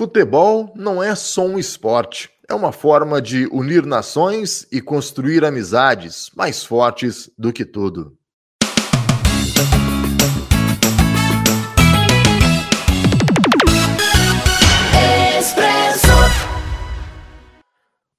Futebol não é só um esporte, é uma forma de unir nações e construir amizades mais fortes do que tudo.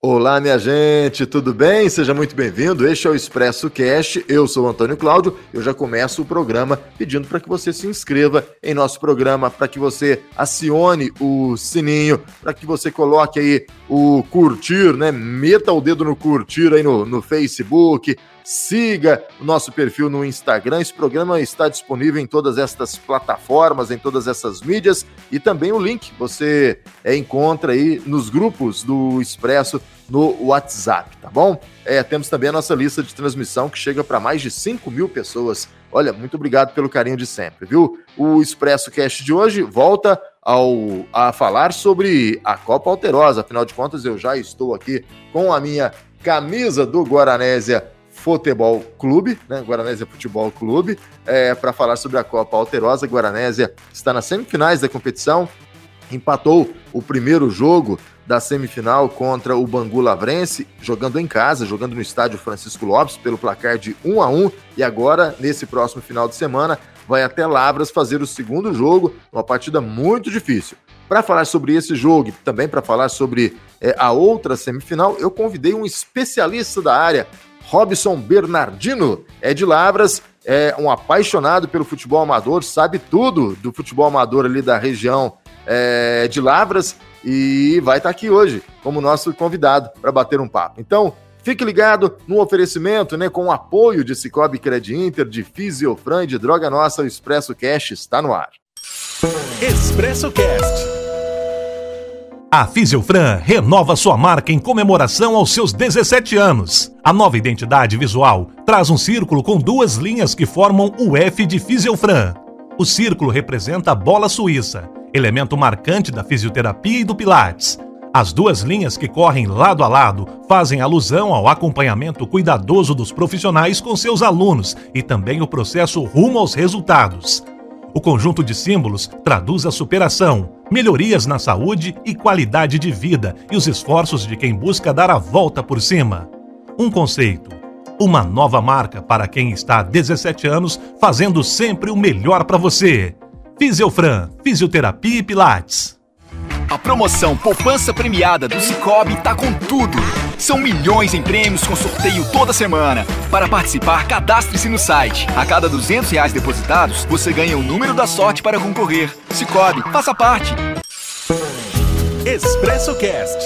Olá, minha gente, tudo bem? Seja muito bem-vindo. Este é o Expresso Cast. Eu sou o Antônio Cláudio. Eu já começo o programa pedindo para que você se inscreva em nosso programa, para que você acione o sininho, para que você coloque aí o curtir, né? Meta o dedo no curtir aí no, no Facebook, Siga o nosso perfil no Instagram. Esse programa está disponível em todas estas plataformas, em todas essas mídias e também o link você é, encontra aí nos grupos do Expresso no WhatsApp, tá bom? É, temos também a nossa lista de transmissão que chega para mais de 5 mil pessoas. Olha, muito obrigado pelo carinho de sempre, viu? O Expresso Cast de hoje volta ao, a falar sobre a Copa Alterosa. Afinal de contas, eu já estou aqui com a minha camisa do Guaranésia Futebol Clube, né? Guaranésia Futebol Clube, é, para falar sobre a Copa Alterosa. Guaranésia está nas semifinais da competição, empatou o primeiro jogo da semifinal contra o Bangu Lavrense, jogando em casa, jogando no estádio Francisco Lopes, pelo placar de 1 a 1 e agora, nesse próximo final de semana, vai até Lavras fazer o segundo jogo, uma partida muito difícil. Para falar sobre esse jogo e também para falar sobre é, a outra semifinal, eu convidei um especialista da área, Robson Bernardino é de Lavras, é um apaixonado pelo futebol amador, sabe tudo do futebol amador ali da região é, de Lavras e vai estar tá aqui hoje como nosso convidado para bater um papo. Então, fique ligado no oferecimento, né, com o apoio de Cicobi Cred Inter, de Fisiofran de Droga Nossa, o Expresso Cash está no ar. Expresso Cast. A Fisiofran renova sua marca em comemoração aos seus 17 anos. A nova identidade visual traz um círculo com duas linhas que formam o F de Fisiofran. O círculo representa a bola suíça, elemento marcante da fisioterapia e do Pilates. As duas linhas que correm lado a lado fazem alusão ao acompanhamento cuidadoso dos profissionais com seus alunos e também o processo rumo aos resultados. O conjunto de símbolos traduz a superação, melhorias na saúde e qualidade de vida e os esforços de quem busca dar a volta por cima. Um conceito, uma nova marca para quem está há 17 anos fazendo sempre o melhor para você. Fisiofran, Fisioterapia e Pilates. A promoção Poupança Premiada do Cicobi tá com tudo. São milhões em prêmios com sorteio toda semana. Para participar, cadastre-se no site. A cada 200 reais depositados, você ganha o número da sorte para concorrer. Cicobi, faça parte. Expresso Cast.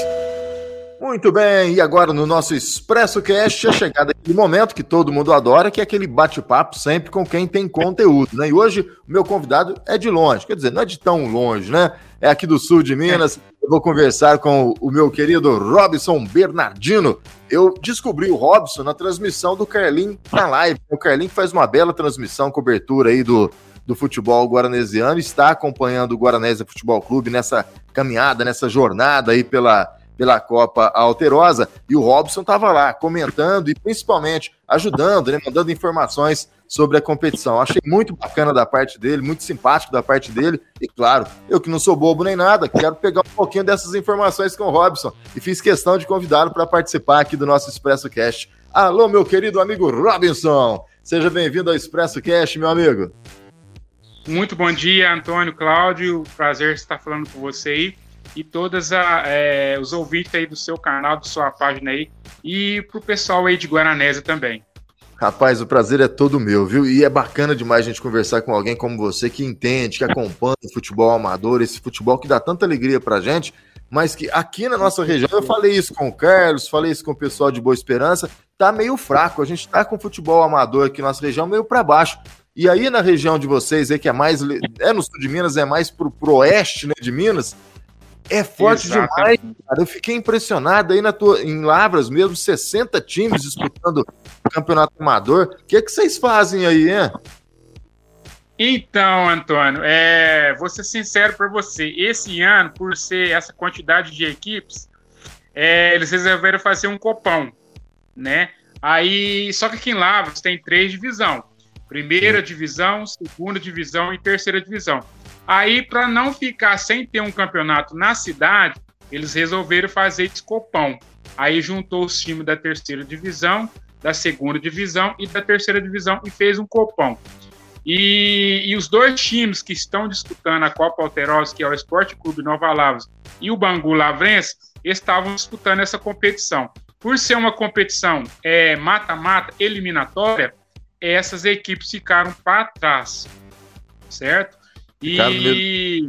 Muito bem, e agora no nosso Expresso Cast é chegado aquele momento que todo mundo adora, que é aquele bate-papo sempre com quem tem conteúdo, né? E hoje o meu convidado é de longe, quer dizer, não é de tão longe, né? É aqui do sul de Minas. Eu vou conversar com o meu querido Robson Bernardino. Eu descobri o Robson na transmissão do Carlin na live. O Carlin faz uma bela transmissão, cobertura aí do, do futebol guaranesiano, está acompanhando o Guaranésia Futebol Clube nessa caminhada, nessa jornada aí pela pela Copa Alterosa, e o Robson estava lá comentando e principalmente ajudando, né, mandando informações sobre a competição. Achei muito bacana da parte dele, muito simpático da parte dele, e claro, eu que não sou bobo nem nada, quero pegar um pouquinho dessas informações com o Robson e fiz questão de convidá-lo para participar aqui do nosso Expresso Cast. Alô, meu querido amigo Robinson, seja bem-vindo ao Expresso Cast, meu amigo. Muito bom dia, Antônio, Cláudio, prazer estar falando com você aí e todos é, os ouvintes aí do seu canal, da sua página aí, e pro pessoal aí de Guaranésia também. Rapaz, o prazer é todo meu, viu? E é bacana demais a gente conversar com alguém como você que entende, que acompanha o futebol amador, esse futebol que dá tanta alegria pra gente, mas que aqui na nossa região, eu falei isso com o Carlos, falei isso com o pessoal de Boa Esperança, tá meio fraco. A gente tá com o futebol amador aqui na nossa região meio para baixo. E aí na região de vocês, aí, que é mais. É no sul de Minas, é mais pro, pro oeste né, de Minas, é forte Exatamente. demais, cara. Eu fiquei impressionado aí na tua, em Lavras mesmo, 60 times disputando campeonato amador. O que, é que vocês fazem aí, hein? Então, Antônio, é, vou ser sincero para você. Esse ano, por ser essa quantidade de equipes, é, eles resolveram fazer um copão, né? Aí, só que aqui em Lavras tem três divisões: primeira divisão, segunda divisão e terceira divisão. Aí, para não ficar sem ter um campeonato na cidade, eles resolveram fazer escopão. Aí juntou os times da terceira divisão, da segunda divisão e da terceira divisão e fez um copão. E, e, os dois times que estão disputando a Copa Alterosa, que é o Esporte Clube Nova Lavras e o Bangu Lavrense, estavam disputando essa competição. Por ser uma competição é, mata-mata, é, eliminatória, essas equipes ficaram para trás, certo? E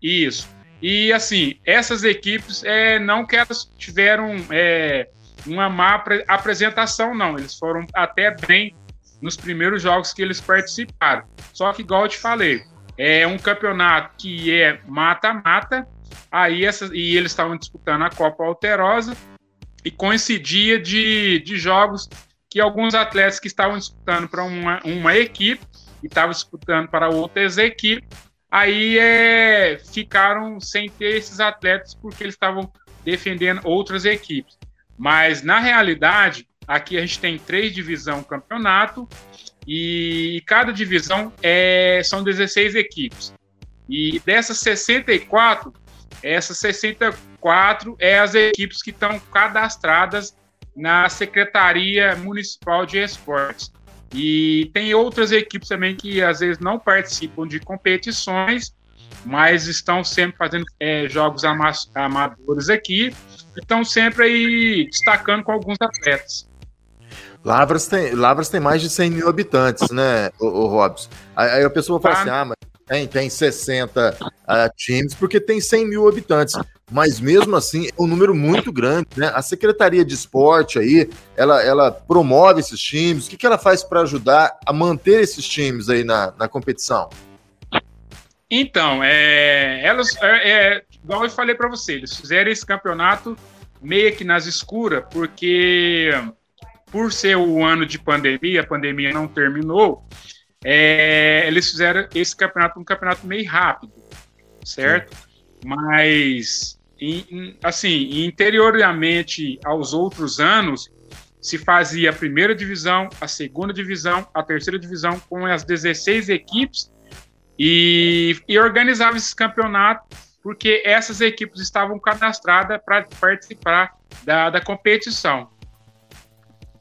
isso. E assim, essas equipes é, não que elas tiveram é, uma má apresentação, não. Eles foram até bem nos primeiros jogos que eles participaram. Só que, igual eu te falei, é um campeonato que é mata-mata, aí essas, e eles estavam disputando a Copa Alterosa, e coincidia de, de jogos que alguns atletas que estavam disputando para uma, uma equipe e estavam disputando para outras equipes, aí é, ficaram sem ter esses atletas porque eles estavam defendendo outras equipes. Mas na realidade, aqui a gente tem três divisões campeonato e cada divisão é, são 16 equipes. E dessas 64, essas 64 é as equipes que estão cadastradas na Secretaria Municipal de Esportes. E tem outras equipes também que às vezes não participam de competições, mas estão sempre fazendo é, jogos amadores aqui, estão sempre aí destacando com alguns atletas. Lavras tem, Lavras tem mais de 100 mil habitantes, né, o, o Robson? Aí, a pessoa fala tá. assim, ah, mas tem, tem 60 uh, times, porque tem 100 mil habitantes. Mas mesmo assim, é um número muito grande, né? A Secretaria de Esporte aí, ela, ela promove esses times. O que, que ela faz para ajudar a manter esses times aí na, na competição? Então, é, elas, é, é, igual eu falei para você, eles fizeram esse campeonato meio que nas escuras, porque por ser o ano de pandemia, a pandemia não terminou, é, eles fizeram esse campeonato um campeonato meio rápido, certo? Sim. Mas, assim, interiormente aos outros anos, se fazia a primeira divisão, a segunda divisão, a terceira divisão com as 16 equipes e, e organizava esses campeonatos porque essas equipes estavam cadastradas para participar da, da competição.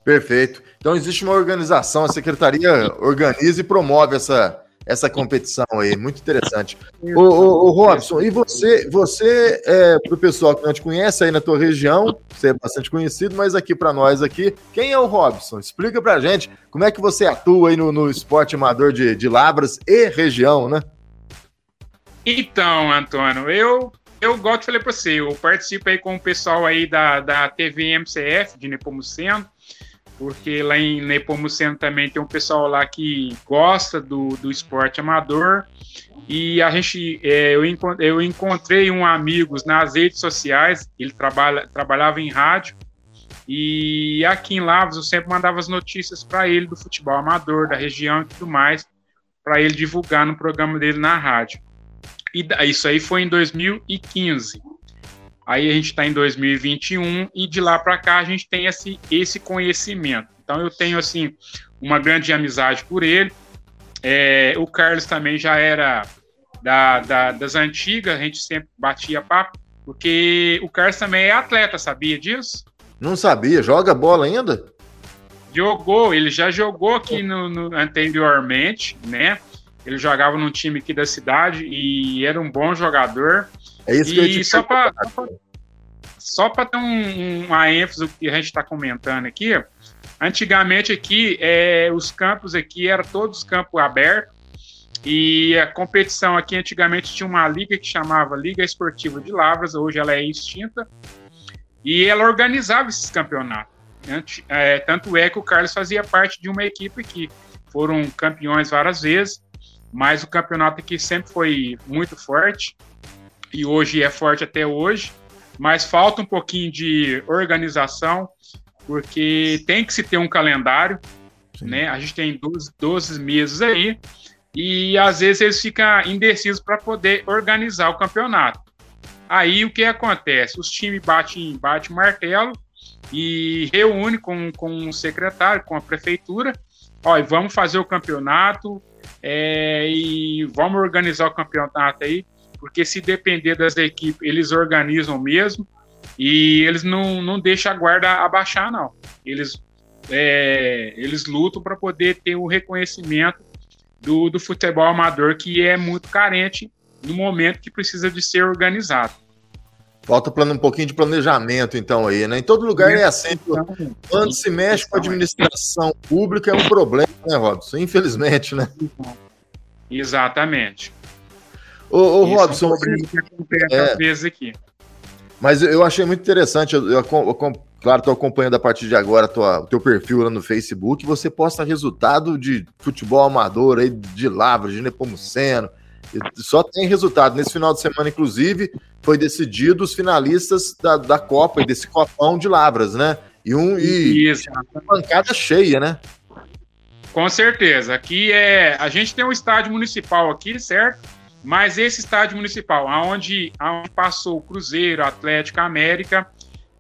Perfeito. Então existe uma organização, a secretaria organiza e promove essa, essa competição aí, muito interessante. Ô, Robson, e você, você é, para o pessoal que não te conhece aí na tua região, você é bastante conhecido, mas aqui para nós aqui, quem é o Robson? Explica para gente como é que você atua aí no, no esporte amador de, de Labras e região, né? Então, Antônio, eu eu gosto falar para você, eu participo aí com o pessoal aí da, da TV MCF de Nepomuceno, porque lá em Nepomuceno também tem um pessoal lá que gosta do, do esporte amador. E a gente, é, eu, eu encontrei um amigo nas redes sociais, ele trabalha, trabalhava em rádio, e aqui em Lavras eu sempre mandava as notícias para ele do futebol amador, da região e tudo mais, para ele divulgar no programa dele na rádio. E isso aí foi em 2015. Aí a gente está em 2021 e de lá para cá a gente tem esse, esse conhecimento. Então eu tenho assim uma grande amizade por ele. É, o Carlos também já era da, da, das antigas, a gente sempre batia papo, porque o Carlos também é atleta, sabia disso? Não sabia, joga bola ainda? Jogou, ele já jogou aqui no, no, anteriormente, né? Ele jogava num time aqui da cidade e era um bom jogador. É isso que e eu te só para só para ter um, uma ênfase do que a gente está comentando aqui, antigamente aqui é, os campos aqui eram todos campos abertos. E a competição aqui antigamente tinha uma liga que chamava Liga Esportiva de Lavras, hoje ela é extinta. E ela organizava esses campeonatos. É, tanto é que o Carlos fazia parte de uma equipe que foram campeões várias vezes, mas o campeonato aqui sempre foi muito forte e hoje é forte até hoje, mas falta um pouquinho de organização, porque tem que se ter um calendário, Sim. né? A gente tem 12, 12 meses aí, e às vezes eles ficam indecisos para poder organizar o campeonato. Aí o que acontece? Os times batem, batem martelo e reúne com, com o secretário, com a prefeitura, olha, vamos fazer o campeonato, é, e vamos organizar o campeonato aí, porque se depender das equipes, eles organizam mesmo e eles não, não deixam a guarda abaixar, não. Eles, é, eles lutam para poder ter o reconhecimento do, do futebol amador, que é muito carente no momento que precisa de ser organizado. Falta um pouquinho de planejamento, então, aí, né? Em todo lugar é assim. Quando se mexe com a administração pública é um problema, né, Robson? Infelizmente, né? Exatamente. Ô, ô Robson. É um que acontece é, às vezes aqui. Mas eu achei muito interessante, eu, eu, eu claro, estou acompanhando a partir de agora tua, o teu perfil lá no Facebook, você posta resultado de futebol amador aí, de Lavra, de Nepomuceno, só tem resultado. Nesse final de semana, inclusive, foi decidido os finalistas da, da Copa e desse copão de Lavras, né? E um e Isso. uma bancada cheia, né? Com certeza. Aqui é. A gente tem um estádio municipal aqui, certo? Mas esse estádio municipal, aonde, aonde passou o Cruzeiro, Atlético, América,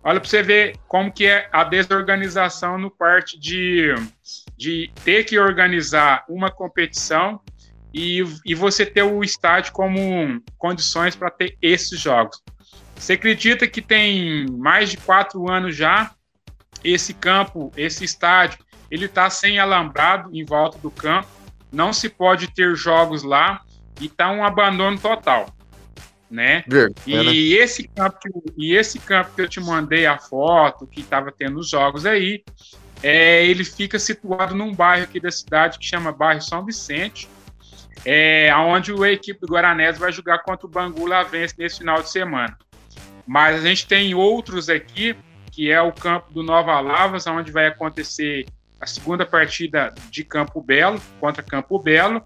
olha para você ver como que é a desorganização no parte de, de ter que organizar uma competição e, e você ter o estádio como condições para ter esses jogos. Você acredita que tem mais de quatro anos já esse campo, esse estádio, ele está sem alambrado em volta do campo, não se pode ter jogos lá e está um abandono total, né? e é, né? esse campo e esse campo que eu te mandei a foto que estava tendo os jogos aí, é, ele fica situado num bairro aqui da cidade que chama bairro São Vicente é, onde a equipe do Guaranés vai jogar contra o Bangu Lavense nesse final de semana. Mas a gente tem outros aqui, que é o campo do Nova Lavas, onde vai acontecer a segunda partida de Campo Belo contra Campo Belo.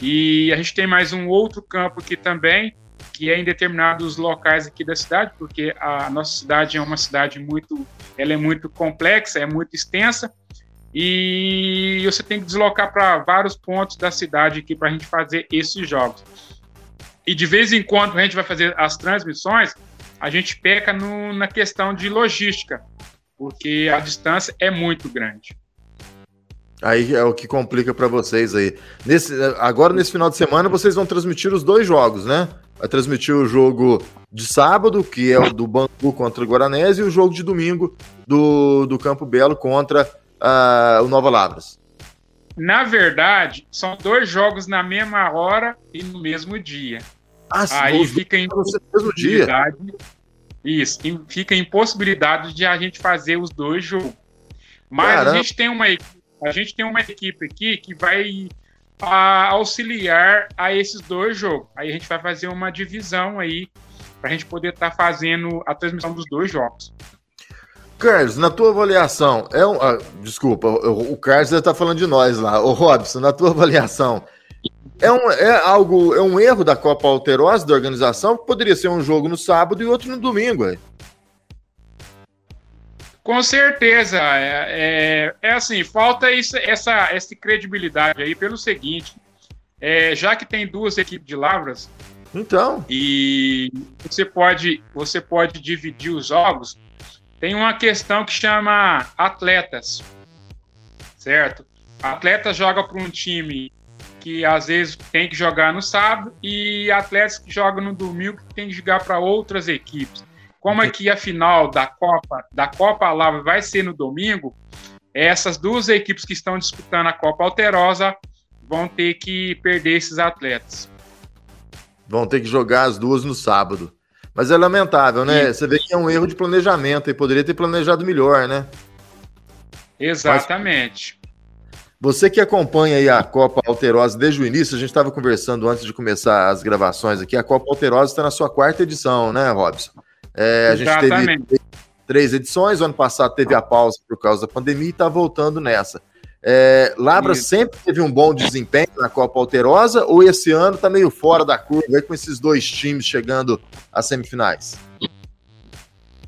E a gente tem mais um outro campo aqui também, que é em determinados locais aqui da cidade, porque a nossa cidade é uma cidade muito, ela é muito complexa, é muito extensa, e você tem que deslocar para vários pontos da cidade aqui para a gente fazer esses jogos. E de vez em quando a gente vai fazer as transmissões, a gente peca no, na questão de logística, porque a distância é muito grande. Aí é o que complica para vocês aí. Nesse, agora, nesse final de semana, vocês vão transmitir os dois jogos, né? Vai transmitir o jogo de sábado, que é o do Bangu contra o Guaranese, e o jogo de domingo do, do Campo Belo contra uh, o Nova Lavras? Na verdade, são dois jogos na mesma hora e no mesmo dia. Ah, Aí fica em mesmo dia. Isso, fica impossibilidade de a gente fazer os dois jogos. Mas Caramba. a gente tem uma a gente tem uma equipe aqui que vai a, auxiliar a esses dois jogos. Aí a gente vai fazer uma divisão aí para a gente poder estar tá fazendo a transmissão dos dois jogos. Carlos, na tua avaliação, é um. Ah, desculpa, o, o Carlos está falando de nós lá. O Robson, na tua avaliação, é, um, é algo, é um erro da Copa Alterosa da organização? Poderia ser um jogo no sábado e outro no domingo, é? Com certeza. É, é, é, assim, falta isso, essa, essa credibilidade aí pelo seguinte. É, já que tem duas equipes de Lavras. Então. E você pode, você pode dividir os jogos tem uma questão que chama atletas, certo? Atleta joga para um time que às vezes tem que jogar no sábado e atletas que jogam no domingo que tem que jogar para outras equipes. Como aqui a final da Copa, da Copa Lava vai ser no domingo, essas duas equipes que estão disputando a Copa Alterosa vão ter que perder esses atletas. Vão ter que jogar as duas no sábado. Mas é lamentável, né? E... Você vê que é um erro de planejamento e poderia ter planejado melhor, né? Exatamente. Mas você que acompanha aí a Copa Alterosa desde o início, a gente estava conversando antes de começar as gravações aqui, a Copa Alterosa está na sua quarta edição, né, Robson? É, a gente teve três edições, o ano passado teve a pausa por causa da pandemia e está voltando nessa. É, Labra Isso. sempre teve um bom desempenho na Copa Alterosa ou esse ano está meio fora da curva com esses dois times chegando às semifinais?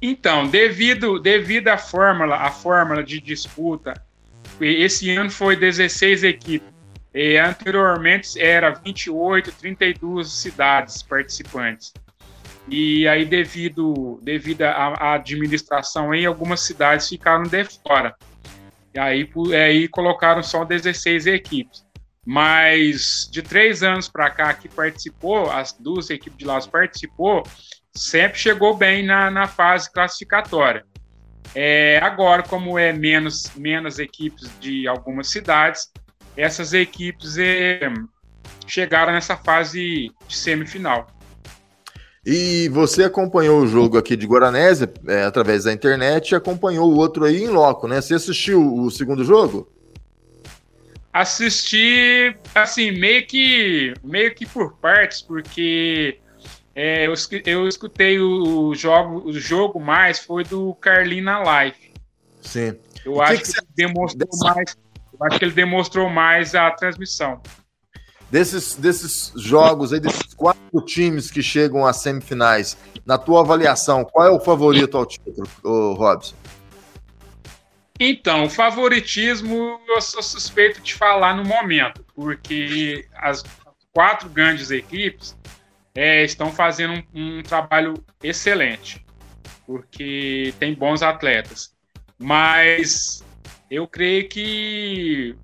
Então, devido, devido à fórmula, a fórmula de disputa, esse ano foi 16 equipes. E anteriormente era 28, 32 cidades participantes. E aí, devido, devido à administração, aí, algumas cidades ficaram de fora. E aí, aí colocaram só 16 equipes. Mas de três anos para cá que participou, as duas equipes de Lavras participou, sempre chegou bem na, na fase classificatória. É, agora, como é menos, menos equipes de algumas cidades, essas equipes é, chegaram nessa fase de semifinal. E você acompanhou o jogo aqui de Guaranésia é, através da internet e acompanhou o outro aí em loco, né? Você assistiu o segundo jogo? Assisti, assim, meio que, meio que por partes, porque é, eu, eu escutei o jogo, o jogo mais foi do Carlina Life. Sim. Eu acho que, que, que ele demonstrou dessa... mais. Eu acho que ele demonstrou mais a transmissão. Desses, desses jogos aí, desses quatro times que chegam às semifinais, na tua avaliação, qual é o favorito ao título, Robson? Então, favoritismo eu sou suspeito de falar no momento, porque as quatro grandes equipes é, estão fazendo um, um, trabalho excelente, porque tem bons atletas. Mas eu creio que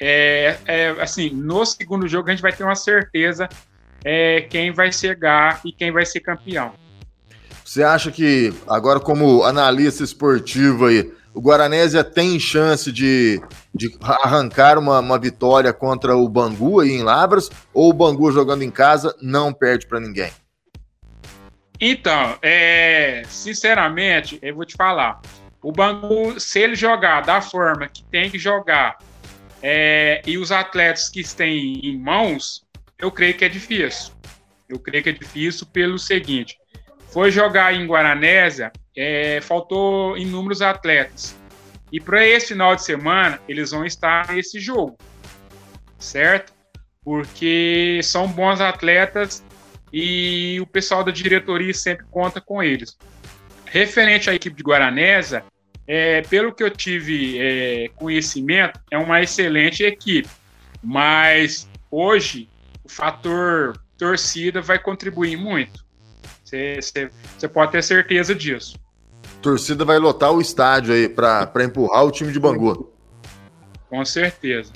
é, é, assim, no segundo jogo a gente vai ter uma certeza é, quem vai chegar e quem vai ser campeão. Você acha que, agora como analista esportivo aí, o Guaranésia tem chance de, de arrancar uma, uma vitória contra o Bangu aí em Labras, ou o Bangu jogando em casa não perde para ninguém? Então, é, sinceramente, eu vou te falar. O Bangu, se ele jogar da forma que tem que jogar, é, e os atletas que têm em mãos, eu creio que é difícil. Eu creio que é difícil pelo seguinte: foi jogar em Guaranésia, é, faltou inúmeros atletas. E para esse final de semana, eles vão estar nesse jogo, certo? Porque são bons atletas e o pessoal da diretoria sempre conta com eles. Referente à equipe de Guaranésia, é, pelo que eu tive é, conhecimento, é uma excelente equipe. Mas hoje o fator torcida vai contribuir muito. Você pode ter certeza disso. torcida vai lotar o estádio aí para empurrar o time de Bangu. Com certeza.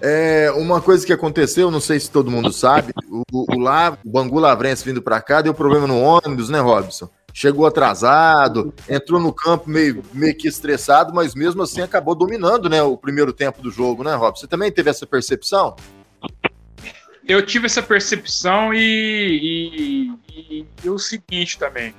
É, uma coisa que aconteceu, não sei se todo mundo sabe, o, o, o, o Bangu Lavrense vindo para cá deu problema no ônibus, né, Robson? Chegou atrasado, entrou no campo meio, meio que estressado, mas mesmo assim acabou dominando né, o primeiro tempo do jogo, né, Rob? Você também teve essa percepção? Eu tive essa percepção e, e, e, e o seguinte também.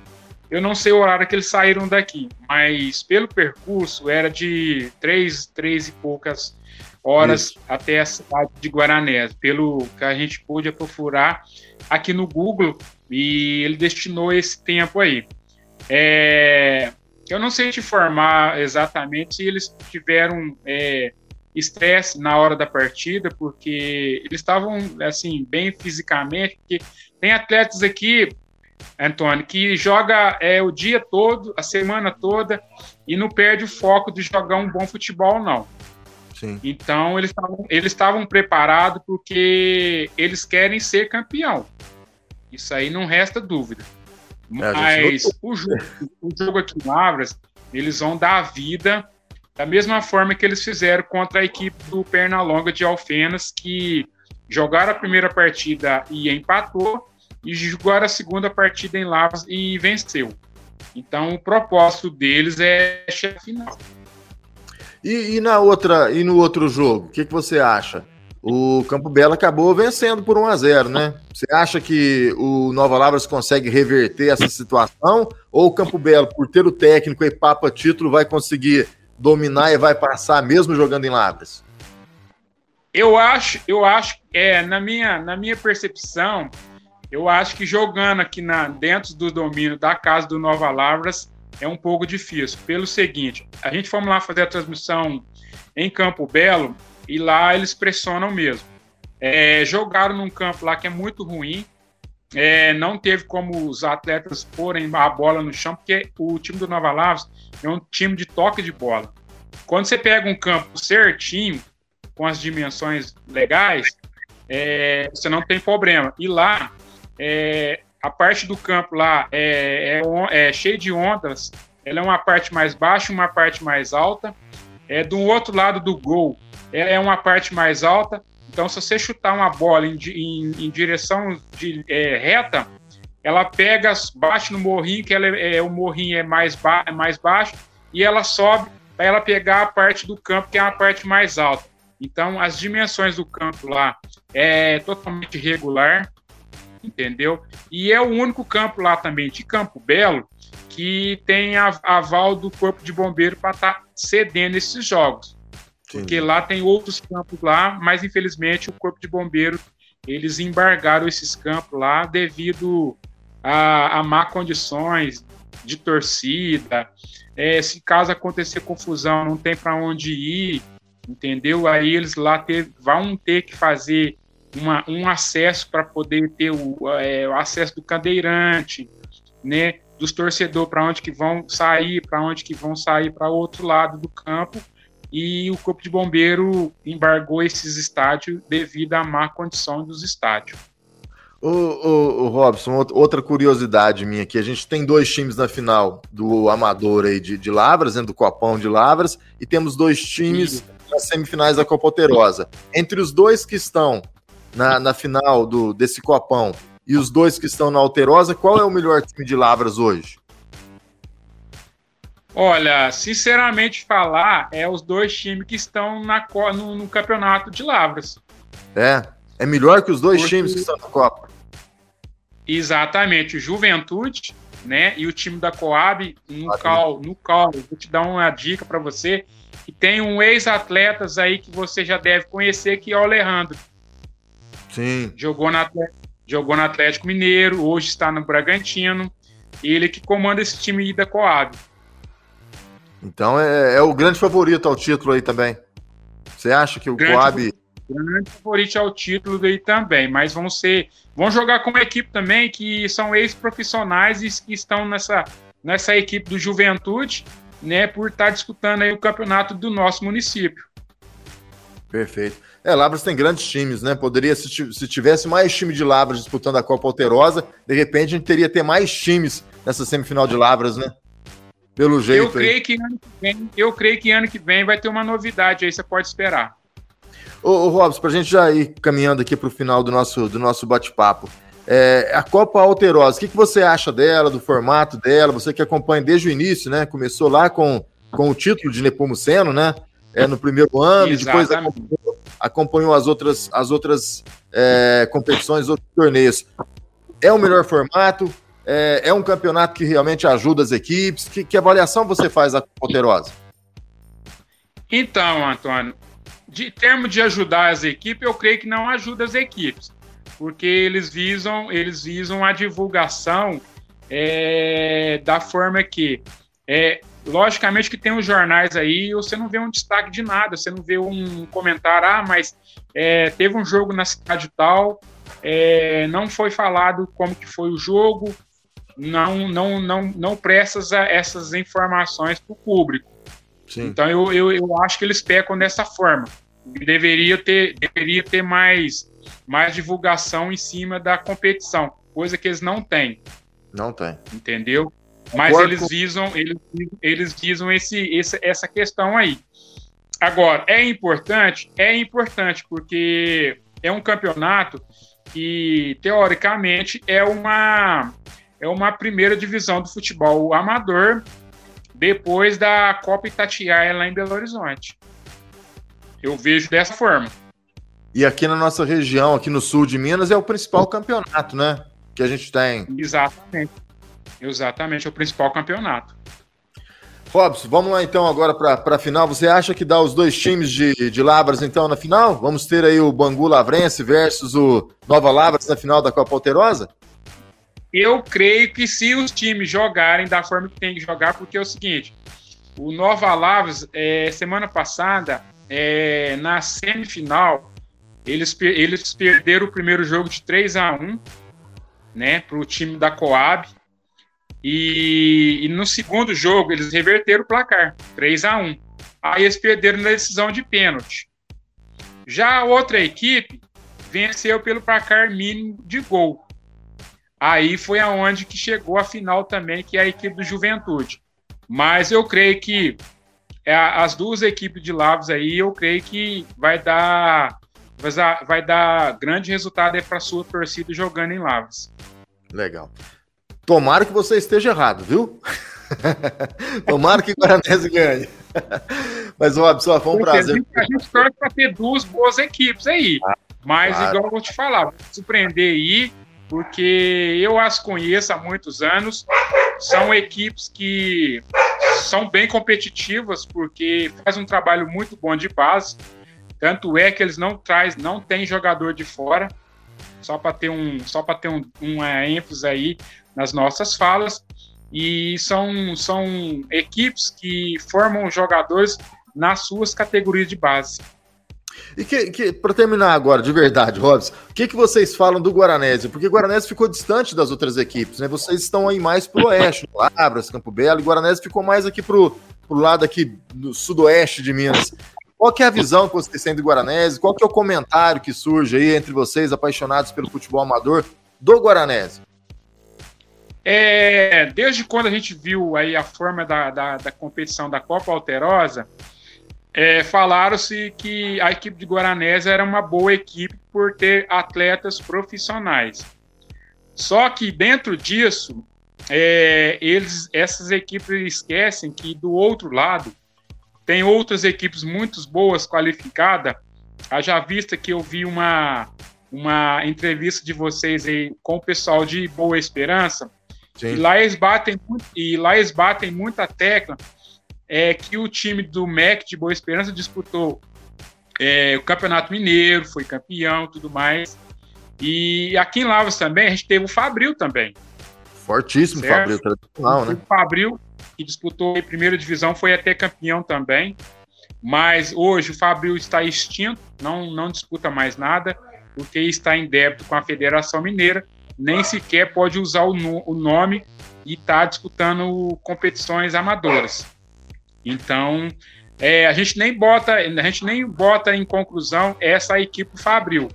Eu não sei o horário que eles saíram daqui, mas pelo percurso era de três, três e poucas horas Isso. até a cidade de Guaranés, pelo que a gente pôde aprofurar aqui no Google, e ele destinou esse tempo aí. É, eu não sei te informar exatamente se eles tiveram é, estresse na hora da partida, porque eles estavam assim bem fisicamente. Porque tem atletas aqui, Antônio, que joga é, o dia todo, a semana toda e não perde o foco de jogar um bom futebol, não. Sim. Então eles estavam eles preparados porque eles querem ser campeão. Isso aí não resta dúvida. É, Mas o jogo, o jogo aqui em Lavras, eles vão dar a vida da mesma forma que eles fizeram contra a equipe do Pernalonga de Alfenas, que jogaram a primeira partida e empatou, e jogaram a segunda partida em Lavras e venceu. Então o propósito deles é chegar final. E, e, na outra, e no outro jogo, o que, que você acha? O Campo Belo acabou vencendo por 1 a 0 né? Você acha que o Nova Lavras consegue reverter essa situação? Ou o Campo Belo, por ter o técnico e papa título, vai conseguir dominar e vai passar mesmo jogando em Lavras? Eu acho, eu acho, é, na minha, na minha percepção, eu acho que jogando aqui na, dentro do domínio da casa do Nova Lavras é um pouco difícil. Pelo seguinte, a gente fomos lá fazer a transmissão em Campo Belo, e lá eles pressionam mesmo. É, jogaram num campo lá que é muito ruim, é, não teve como os atletas porem a bola no chão, porque o time do Nova Lavas é um time de toque de bola. Quando você pega um campo certinho, com as dimensões legais, é, você não tem problema. E lá, é, a parte do campo lá é, é, é cheia de ondas, ela é uma parte mais baixa, uma parte mais alta. É, do outro lado do gol, ela é uma parte mais alta, Então, se você chutar uma bola em, em, em direção de, é, reta, ela pega, bate no morrinho, que ela é, é o morrinho é mais, ba mais baixo, e ela sobe para ela pegar a parte do campo, que é a parte mais alta. Então, as dimensões do campo lá é totalmente regular, entendeu? E é o único campo lá também de Campo Belo que tem a, aval do Corpo de Bombeiro para estar tá cedendo esses jogos. Porque lá tem outros campos lá, mas infelizmente o Corpo de Bombeiro eles embargaram esses campos lá devido a, a má condições de torcida. É, se caso acontecer confusão, não tem para onde ir, entendeu? Aí eles lá ter, vão ter que fazer uma, um acesso para poder ter o, é, o, acesso do cadeirante, né? Dos torcedores para onde que vão sair, para onde que vão sair para outro lado do campo. E o Corpo de Bombeiro embargou esses estádios devido à má condição dos estádios. O, o, o, Robson, outra curiosidade minha aqui, a gente tem dois times na final do Amador aí de, de Lavras, do Copão de Lavras, e temos dois times Sim. nas semifinais da Copa Alterosa. Entre os dois que estão na, na final do, desse Copão e os dois que estão na Alterosa, qual é o melhor time de Lavras hoje? Olha, sinceramente falar, é os dois times que estão na, no, no campeonato de Lavras. É, é melhor que os dois Porque... times que estão na Copa. Exatamente, Juventude, né? E o time da Coab no ah, cal, no cal. Vou te dar uma dica para você que tem um ex-atletas aí que você já deve conhecer que é o Alejandro. Sim. Jogou na jogou no Atlético Mineiro, hoje está no Bragantino. Ele que comanda esse time da Coab. Então é, é, o grande favorito ao título aí também. Você acha que o grande Coab grande favorito ao título aí também, mas vão ser, vão jogar com uma equipe também que são ex-profissionais e que estão nessa, nessa equipe do Juventude, né, por estar disputando aí o campeonato do nosso município. Perfeito. É, Labras tem grandes times, né? Poderia, se, se tivesse mais time de Labras disputando a Copa Alterosa, de repente a gente teria ter mais times nessa semifinal de Labras, né? Pelo jeito. Eu creio, que ano que vem, eu creio que ano que vem vai ter uma novidade aí, você pode esperar. Ô, ô Robson, para a gente já ir caminhando aqui para o final do nosso, do nosso bate-papo. É, a Copa Alterosa, o que, que você acha dela, do formato dela? Você que acompanha desde o início, né? Começou lá com, com o título de Nepomuceno, né? É, no primeiro ano, e depois acompanhou, acompanhou, as outras, as outras é, competições, outros torneios. É o melhor formato? É, é, um campeonato que realmente ajuda as equipes? Que, que avaliação você faz da Copa Alterosa? Então, Antônio, de termo de ajudar as equipes, eu creio que não ajuda as equipes, porque eles visam, eles visam a divulgação é, da forma que é, logicamente que tem os jornais aí, você não vê um destaque de nada, você não vê um comentário, ah, mas é, teve um jogo na cidade tal, é, não foi falado como que foi o jogo, não não não não presta essas informações para o público. Sim. Então eu, eu, eu acho que eles pecam dessa forma deveria ter, deveria ter mais, mais divulgação em cima da competição, coisa que eles não têm. Não tem. Entendeu? Mas eles visam, eles, eles visam esse, esse, essa questão aí. Agora, é importante? É importante, porque é um campeonato que, teoricamente, é uma, é uma primeira divisão do futebol amador depois da Copa Itatiaia lá em Belo Horizonte. Eu vejo dessa forma. E aqui na nossa região, aqui no sul de Minas, é o principal campeonato, né? Que a gente tem. Exatamente. Exatamente, é o principal campeonato. Robson, vamos lá então agora para a final. Você acha que dá os dois times de, de Lavras então na final? Vamos ter aí o Bangu Lavrense versus o Nova Lavras na final da Copa Alterosa? Eu creio que se os times jogarem da forma que tem que jogar, porque é o seguinte, o Nova Lavras, é, semana passada, é, na semifinal, eles, eles perderam o primeiro jogo de 3 a 1 né, para o time da Coab. E, e, no segundo jogo, eles reverteram o placar, 3 a 1 Aí eles perderam na decisão de pênalti. Já a outra equipe venceu pelo placar mínimo de gol. Aí foi aonde que chegou a final também, que é a equipe do Juventude. Mas eu creio que é, as duas equipes de Lavos aí, eu creio que vai dar vai dar, grande resultado para a sua torcida jogando em Lavras. Legal. Tomara que você esteja errado, viu? Tomara que o Guaranese ganhe. Mas, Robson, foi um prazer. A gente torce para ter duas boas equipes aí. Ah, Mas, claro. igual eu vou te falar, vou surpreender aí, porque eu as conheço há muitos anos. São equipes que são bem competitivas, porque faz um trabalho muito bom de base. Tanto é que eles não traz, não tem jogador de fora, só para ter um, só para ter um, uma ênfase aí nas nossas falas. E são, são equipes que formam jogadores nas suas categorias de base. E que, que para terminar agora, de verdade, Robson, o que, que vocês falam do Guaranese? Porque o Guaranese ficou distante das outras equipes, né? Vocês estão aí mais pro oeste, Labras, Campo Belo, e o Guaranese ficou mais aqui pro, pro lado aqui do sudoeste de Minas. Qual que é a visão que vocês têm do Guaranese? Qual que é o comentário que surge aí entre vocês, apaixonados pelo futebol amador, do Guaranese? É, desde quando a gente viu aí a forma da, da, da competição da Copa Alterosa, é, falaram-se que a equipe de Guaranese era uma boa equipe por ter atletas profissionais. Só que dentro disso, é, eles, essas equipes esquecem que do outro lado tem outras equipes muito boas, qualificadas. Haja vista que eu vi uma, uma entrevista de vocês aí com o pessoal de Boa Esperança, Sim. E lá eles batem e lá eles batem muita tecla é que o time do MEC de Boa Esperança disputou é, o Campeonato Mineiro, foi campeão, tudo mais. E aqui em Lavras também a gente teve o Fabril também. Fortíssimo certo? Fabril tradicional, né? O Fabril que disputou a primeira divisão foi até campeão também. Mas hoje o Fabril está extinto, não não disputa mais nada, porque está em débito com a Federação Mineira nem sequer pode usar o, no, o nome e está disputando competições amadoras. Então, é, a gente nem bota, a gente nem bota em conclusão essa equipe Fabril,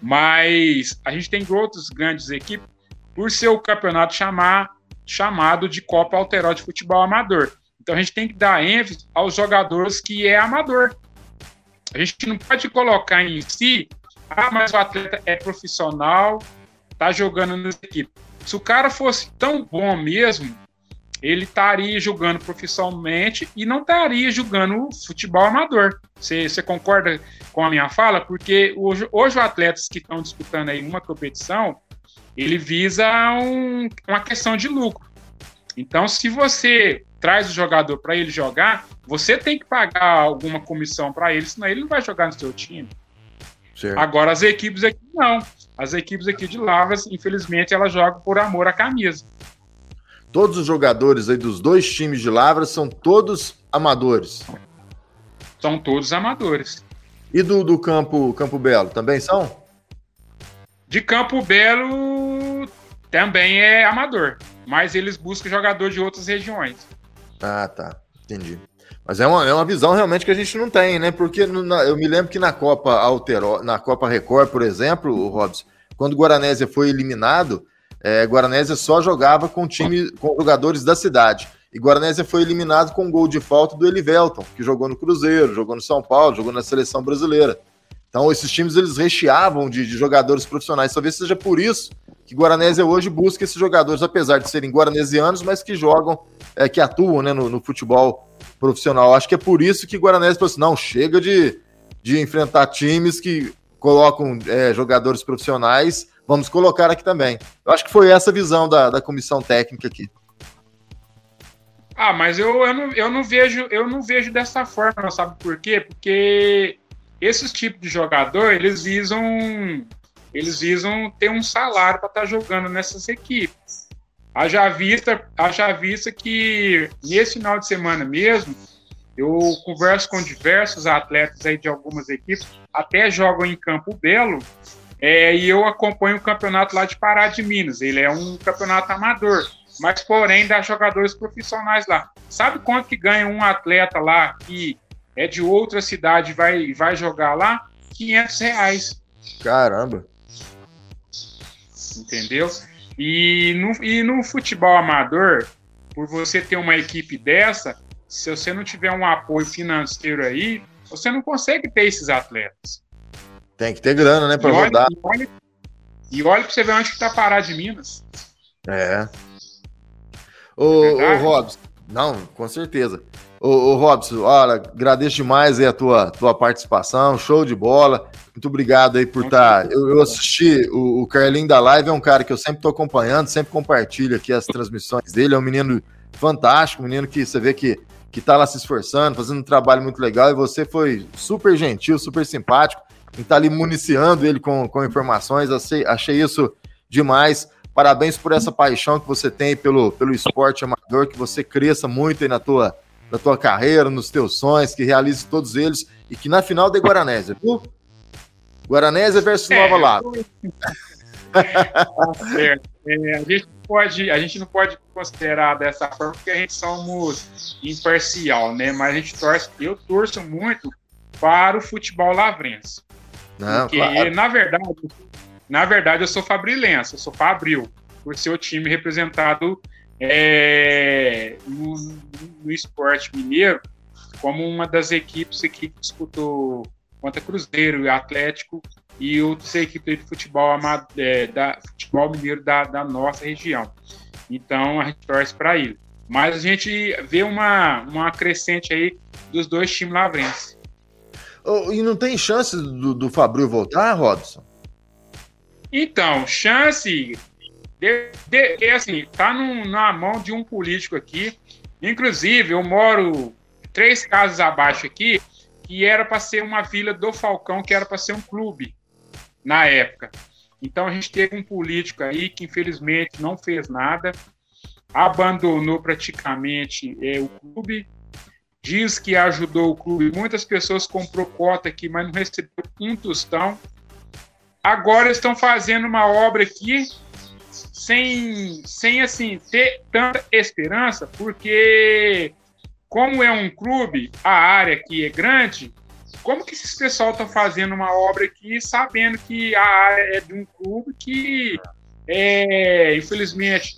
mas a gente tem outras grandes equipes por ser o campeonato chamar, chamado de Copa Alteró de Futebol Amador. Então a gente tem que dar ênfase aos jogadores que é amador. A gente não pode colocar em si, ah, mas o atleta é profissional, tá jogando nessa equipe. Se o cara fosse tão bom mesmo, ele estaria jogando profissionalmente e não estaria jogando futebol amador. Você, concorda com a minha fala? Porque hoje, hoje os atletas que estão disputando aí uma competição, ele visa um, uma questão de lucro. Então, se você traz o jogador para ele jogar, você tem que pagar alguma comissão para ele, senão ele não vai jogar no seu time. Certo. Agora, as equipes aqui não. As equipes aqui de Lavras, infelizmente, elas jogam por amor à camisa. Todos os jogadores aí dos dois times de Lavras são todos amadores. São todos amadores. E do, do Campo, Campo Belo, também são? De Campo Belo também é amador, mas eles buscam jogador de outras regiões. Ah, tá. Entendi. Mas é uma, é uma visão realmente que a gente não tem, né? Porque na, eu me lembro que na Copa Altero, na Copa Record, por exemplo, o Robson, quando o Guaranésia foi eliminado, é, Guaranésia só jogava com time com jogadores da cidade. E Guaranésia foi eliminado com um gol de falta do Elivelton, que jogou no Cruzeiro, jogou no São Paulo, jogou na seleção brasileira. Então, esses times eles recheavam de, de jogadores profissionais. Talvez seja por isso que Guaranésia hoje busca esses jogadores, apesar de serem guaranesianos, mas que jogam, é, que atuam né, no, no futebol profissional. Acho que é por isso que Guaranese falou assim: não, chega de, de enfrentar times que colocam é, jogadores profissionais, vamos colocar aqui também. Eu acho que foi essa a visão da, da comissão técnica aqui. Ah, mas eu, eu, não, eu não vejo eu não vejo dessa forma, sabe por quê? Porque esses tipos de jogador, eles visam eles visam ter um salário para estar tá jogando nessas equipes. Haja vista, haja vista que nesse final de semana mesmo, eu converso com diversos atletas aí de algumas equipes, até jogam em Campo Belo, é, e eu acompanho o campeonato lá de Pará de Minas. Ele é um campeonato amador, mas porém dá jogadores profissionais lá. Sabe quanto que ganha um atleta lá que é de outra cidade e vai, vai jogar lá? 500 reais. Caramba! Entendeu? E no, e no futebol amador, por você ter uma equipe dessa, se você não tiver um apoio financeiro aí, você não consegue ter esses atletas. Tem que ter grana, né, para rodar. E olha, e olha para você ver onde que tá parado de Minas. É. Ô, é ô Robson, não, com certeza. Ô, ô Robson, olha, agradeço demais aí a tua, tua participação, show de bola. Muito obrigado aí por estar. Tá, eu, eu, assisti o, o Carlinho da Live, é um cara que eu sempre estou acompanhando, sempre compartilho aqui as transmissões dele. É um menino fantástico, um menino que você vê que, que tá lá se esforçando, fazendo um trabalho muito legal. E você foi super gentil, super simpático, em estar tá ali municiando ele com, com informações. Achei, achei isso demais. Parabéns por essa paixão que você tem pelo, pelo esporte amador, que você cresça muito aí na tua, na tua carreira, nos teus sonhos, que realize todos eles e que na final de Guaranésia, viu? Guaranésia versus é, Nova Lapa. tá certo. É, a, gente pode, a gente não pode considerar dessa forma porque a gente somos imparcial, né? Mas a gente torce, eu torço muito para o futebol lavrense. Não, porque, claro. na verdade, na verdade, eu sou fabrilense, eu sou fabril, por ser o time representado é, no, no esporte mineiro como uma das equipes que disputou contra Cruzeiro e Atlético e outras equipes de futebol, é, da, futebol mineiro da, da nossa região. Então a gente torce para ele. Mas a gente vê uma, uma crescente aí dos dois times lavrenses. E não tem chance do, do Fabrício voltar, Robson? Então, chance de, de, assim, tá na mão de um político aqui. Inclusive, eu moro três casas abaixo aqui que era para ser uma vila do Falcão, que era para ser um clube na época. Então a gente teve um político aí que infelizmente não fez nada, abandonou praticamente é, o clube, diz que ajudou o clube. Muitas pessoas comprou cota aqui, mas não recebeu um tostão. Agora estão fazendo uma obra aqui sem, sem assim ter tanta esperança, porque como é um clube, a área aqui é grande, como que esses pessoal estão fazendo uma obra aqui sabendo que a área é de um clube que, é, infelizmente,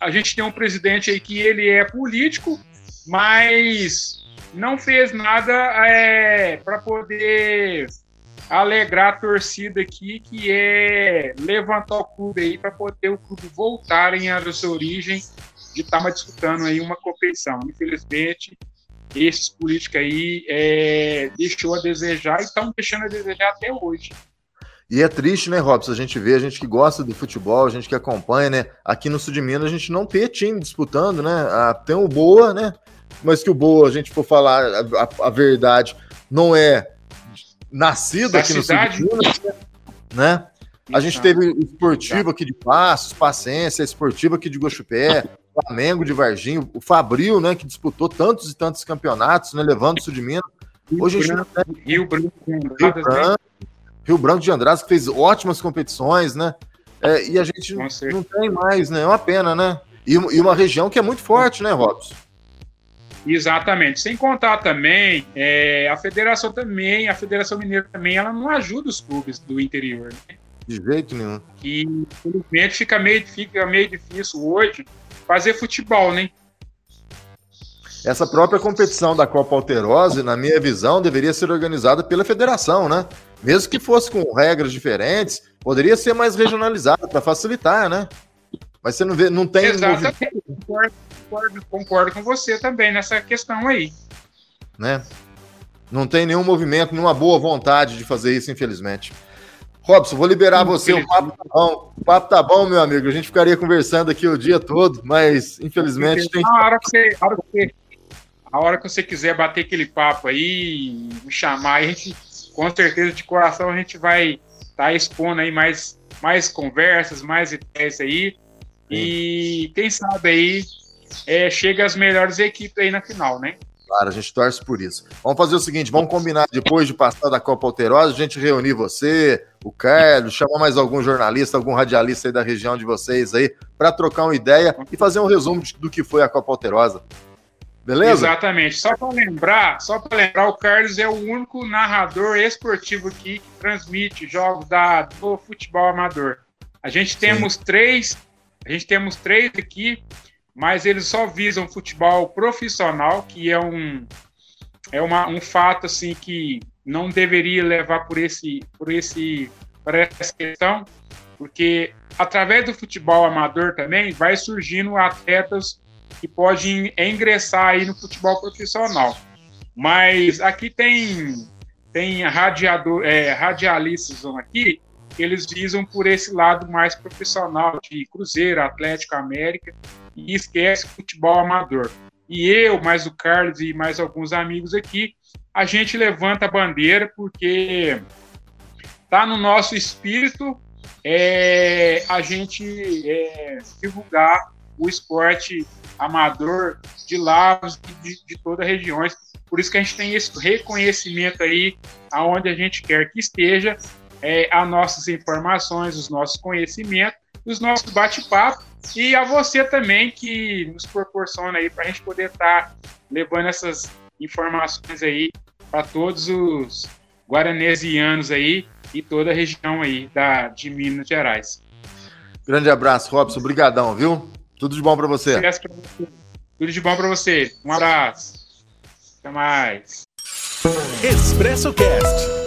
a gente tem um presidente aí que ele é político, mas não fez nada é, para poder alegrar a torcida aqui, que é levantar o clube aí para poder o clube voltar em a sua origem de estar tá disputando aí uma competição. Infelizmente, esses políticos aí é, deixou a desejar e estão deixando a desejar até hoje. E é triste, né, Robson? A gente vê, a gente que gosta do futebol, a gente que acompanha, né? Aqui no Sul de Minas a gente não tem time disputando, né? Ah, tem o Boa, né? Mas que o Boa, a gente for falar a, a, verdade, não é nascido da aqui cidade. no Sul de Minas, né? A gente teve o esportivo aqui de Passos, Paciência, esportivo aqui de Gochupé, Flamengo de Varginho, o Fabril, né, que disputou tantos e tantos campeonatos, né, levando isso de Minas. Hoje Rio, a gente Rio Branco, Rio Branco, Rio Branco de Andrade, que fez ótimas competições, né? É, e a gente não tem mais, né? É uma pena, né? E, e, uma região que é muito forte, né, Robson? Exatamente. Sem contar também, é, a federação também, a Federação Mineira também, ela não ajuda os clubes do interior, né? De jeito nenhum. Que, infelizmente, fica meio, fica meio difícil hoje fazer futebol, né? Essa própria competição da Copa Alterose, na minha visão, deveria ser organizada pela federação, né? Mesmo que fosse com regras diferentes, poderia ser mais regionalizada para facilitar, né? Mas você não vê, não tem. Exatamente. Concordo, concordo, com você também nessa questão aí. Né? Não tem nenhum movimento, nenhuma boa vontade de fazer isso, infelizmente. Robson, vou liberar você. O papo tá bom. O papo tá bom, meu amigo. A gente ficaria conversando aqui o dia todo, mas infelizmente tem. A hora que você, a hora que você, a hora que você quiser bater aquele papo aí, me chamar, a gente, com certeza, de coração, a gente vai estar tá expondo aí mais, mais conversas, mais ideias aí. E quem sabe aí é, chega as melhores equipes aí na final, né? Claro, a gente torce por isso. Vamos fazer o seguinte: vamos combinar depois de passar da Copa Alterosa, a gente reunir você, o Carlos, chamar mais algum jornalista, algum radialista aí da região de vocês aí, para trocar uma ideia e fazer um resumo do que foi a Copa Alterosa. Beleza? Exatamente. Só para lembrar, só para lembrar, o Carlos é o único narrador esportivo aqui que transmite jogos da, do futebol amador. A gente temos Sim. três, a gente temos três aqui mas eles só visam futebol profissional, que é um, é uma, um fato assim que não deveria levar por esse, por esse, por essa questão, porque através do futebol amador também vai surgindo atletas que podem ingressar aí no futebol profissional. Mas aqui tem tem radiador, é, radialistas aqui eles visam por esse lado mais profissional de Cruzeiro, Atlético, América e esquece futebol amador. E eu, mais o Carlos e mais alguns amigos aqui, a gente levanta a bandeira porque tá no nosso espírito é, a gente é, divulgar o esporte amador de Lavos e de, de toda a. Por isso que a gente tem esse reconhecimento aí, aonde a gente quer que esteja, é, as nossas informações, os nossos conhecimentos, os nossos bate-papos, e a você também que nos proporciona aí para a gente poder estar tá levando essas informações aí para todos os guaranesianos aí e toda a região aí da, de Minas Gerais. Grande abraço, Robson. Obrigadão, viu? Tudo de bom para você. Tudo de bom para você. Um abraço. Até mais. Expresso Cast.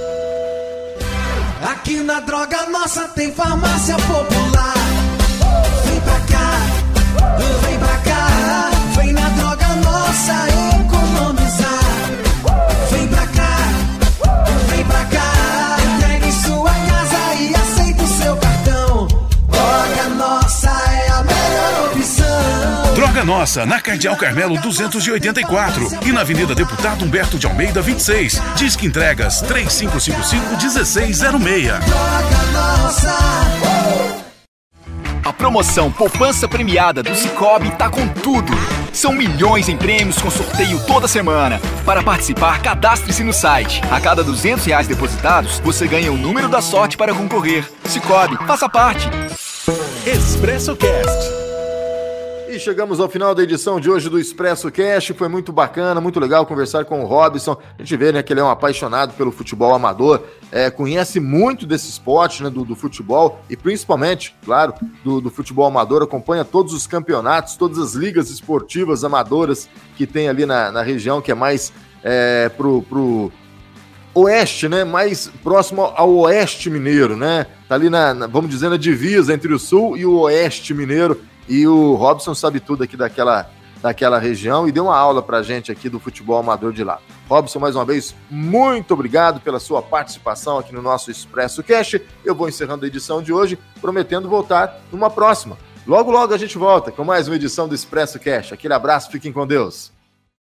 Aqui na Droga Nossa tem farmácia popular. Droga Nossa economizar. Vem pra cá, vem pra cá. Entregue em sua casa e aceita o seu cartão. Droga Nossa é a melhor opção. Droga Nossa, na Cardeal Carmelo 284 e na Avenida Deputado Humberto de Almeida 26. Disque entregas 3555-1606. Droga Nossa. A promoção Poupança Premiada do Cicobi tá com tudo. São milhões em prêmios com sorteio toda semana. Para participar, cadastre-se no site. A cada 200 reais depositados, você ganha o número da sorte para concorrer. Cicobi, faça parte. Expresso Cast. E chegamos ao final da edição de hoje do Expresso Cash. Foi muito bacana, muito legal conversar com o Robson. A gente vê né, que ele é um apaixonado pelo futebol amador, é, conhece muito desse esporte, né, do, do futebol e principalmente, claro, do, do, futebol amador. Acompanha todos os campeonatos, todas as ligas esportivas amadoras que tem ali na, na região, que é mais é, pro, pro oeste, né? Mais próximo ao oeste mineiro, né? Tá ali na, na, vamos dizer, na divisa entre o sul e o oeste mineiro. E o Robson sabe tudo aqui daquela, daquela região e deu uma aula pra gente aqui do futebol amador de lá. Robson, mais uma vez, muito obrigado pela sua participação aqui no nosso Expresso Cash. Eu vou encerrando a edição de hoje, prometendo voltar numa próxima. Logo, logo a gente volta com mais uma edição do Expresso Cash. Aquele abraço, fiquem com Deus.